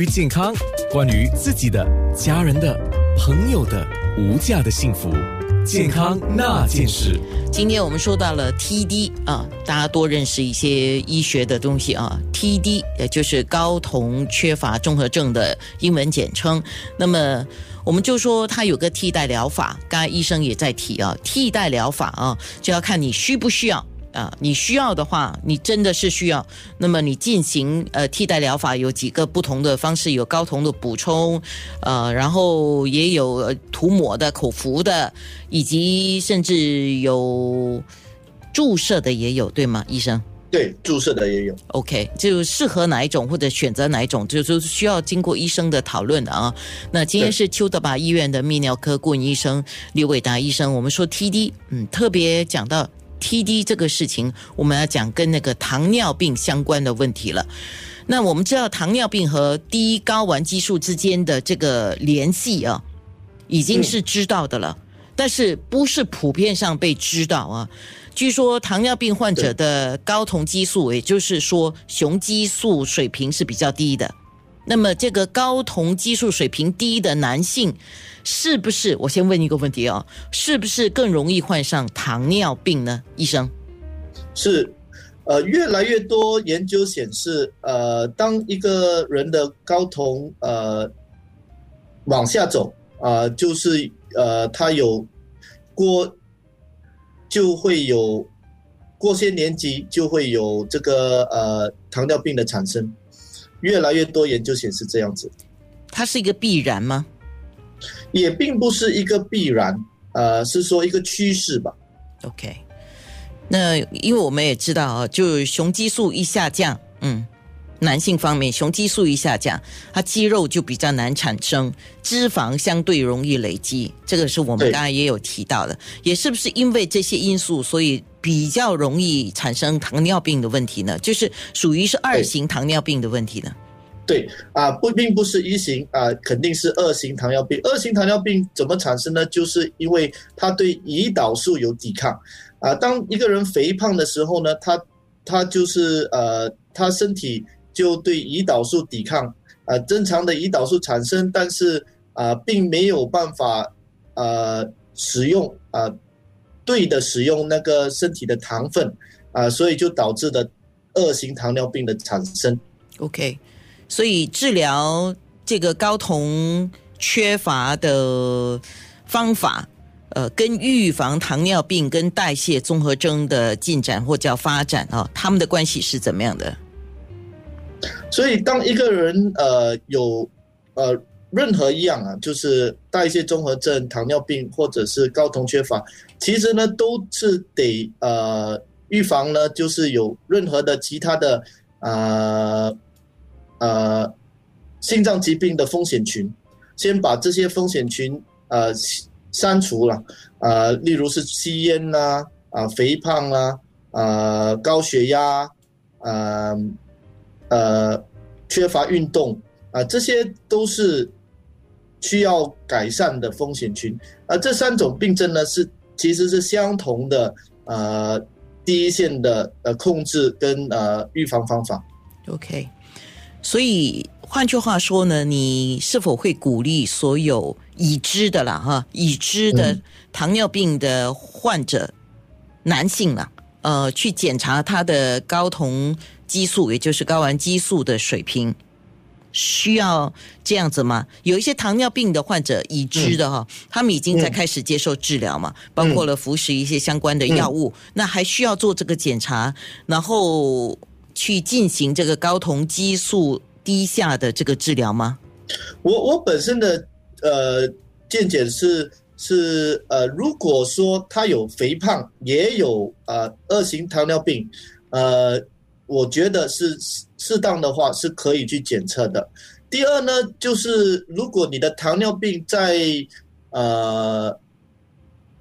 于健康，关于自己的、家人的、朋友的无价的幸福，健康那件事。今天我们说到了 TD 啊，大家多认识一些医学的东西啊。TD 也就是睾酮缺乏综合症的英文简称。那么我们就说它有个替代疗法，刚才医生也在提啊，替代疗法啊，就要看你需不需要。啊，你需要的话，你真的是需要，那么你进行呃替代疗法有几个不同的方式，有睾酮的补充，呃，然后也有涂抹的、口服的，以及甚至有注射的也有，对吗，医生？对，注射的也有。OK，就适合哪一种或者选择哪一种，就是需要经过医生的讨论的啊。那今天是邱德拔医院的泌尿科顾问医生刘伟达医生，我们说 TD，嗯，特别讲到。TD 这个事情，我们要讲跟那个糖尿病相关的问题了。那我们知道糖尿病和低睾丸激素之间的这个联系啊，已经是知道的了，但是不是普遍上被知道啊？据说糖尿病患者的睾酮激素，也就是说雄激素水平是比较低的。那么这个睾酮激素水平低的男性。是不是？我先问一个问题哦，是不是更容易患上糖尿病呢？医生，是，呃，越来越多研究显示，呃，当一个人的睾酮呃往下走啊，就是呃，他有过就会有过些年纪就会有这个呃糖尿病的产生，越来越多研究显示这样子，它是一个必然吗？也并不是一个必然，呃，是说一个趋势吧。OK，那因为我们也知道啊，就雄激素一下降，嗯，男性方面雄激素一下降，他肌肉就比较难产生，脂肪相对容易累积，这个是我们刚才也有提到的。也是不是因为这些因素，所以比较容易产生糖尿病的问题呢？就是属于是二型糖尿病的问题呢？对啊，不并不是一型啊，肯定是二型糖尿病。二型糖尿病怎么产生呢？就是因为他对胰岛素有抵抗啊。当一个人肥胖的时候呢，他他就是呃，他身体就对胰岛素抵抗啊。正常的胰岛素产生，但是啊，并没有办法呃使用啊对的使用那个身体的糖分啊，所以就导致的二型糖尿病的产生。OK。所以治疗这个睾酮缺乏的方法，呃，跟预防糖尿病跟代谢综合征的进展或叫发展啊，他们的关系是怎么样的？所以，当一个人呃有呃任何一样啊，就是代谢综合症、糖尿病或者是睾酮缺乏，其实呢都是得呃预防呢，就是有任何的其他的呃。呃，心脏疾病的风险群，先把这些风险群呃删除了，呃，例如是吸烟啦，啊，肥胖啦，呃，高血压，呃，呃，缺乏运动，啊，这些都是需要改善的风险群。啊，这三种病症呢是其实是相同的，呃，第一线的呃控制跟呃预防方法。OK。所以换句话说呢，你是否会鼓励所有已知的啦哈，已知的糖尿病的患者，男性啦，呃，去检查他的睾酮激素，也就是睾丸激素的水平，需要这样子吗？有一些糖尿病的患者已知的哈，他们已经在开始接受治疗嘛，包括了服食一些相关的药物，那还需要做这个检查，然后。去进行这个睾酮激素低下的这个治疗吗？我我本身的呃见解是是呃，如果说他有肥胖，也有呃二型糖尿病，呃，我觉得是适当的话是可以去检测的。第二呢，就是如果你的糖尿病在呃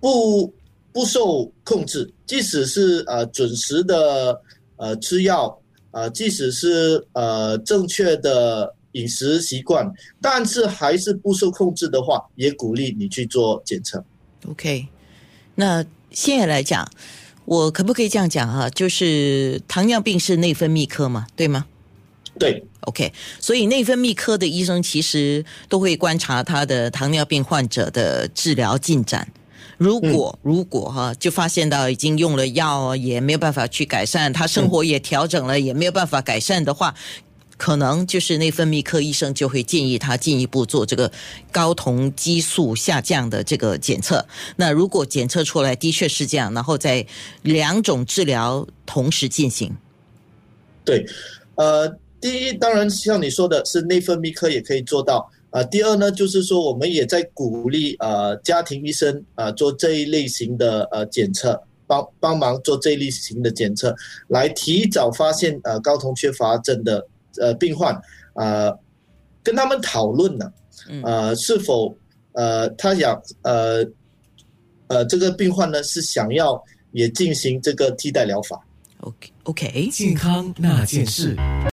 不不受控制，即使是呃准时的呃吃药。啊，即使是呃正确的饮食习惯，但是还是不受控制的话，也鼓励你去做检测。OK，那现在来讲，我可不可以这样讲啊？就是糖尿病是内分泌科嘛，对吗？对，OK，所以内分泌科的医生其实都会观察他的糖尿病患者的治疗进展。如果、如果哈，就发现到已经用了药也没有办法去改善，他生活也调整了、也没有办法改善的话，可能就是内分泌科医生就会建议他进一步做这个睾酮激素下降的这个检测。那如果检测出来的确是这样，然后在两种治疗同时进行。对，呃，第一当然像你说的是内分泌科也可以做到。啊，第二呢，就是说我们也在鼓励呃家庭医生啊做这一类型的呃检测，帮帮忙做这一类型的检测，来提早发现呃睾酮缺乏症的呃病患，呃跟他们讨论呢，呃是否呃他想呃呃这个病患呢是想要也进行这个替代疗法。OK OK，健康那件事。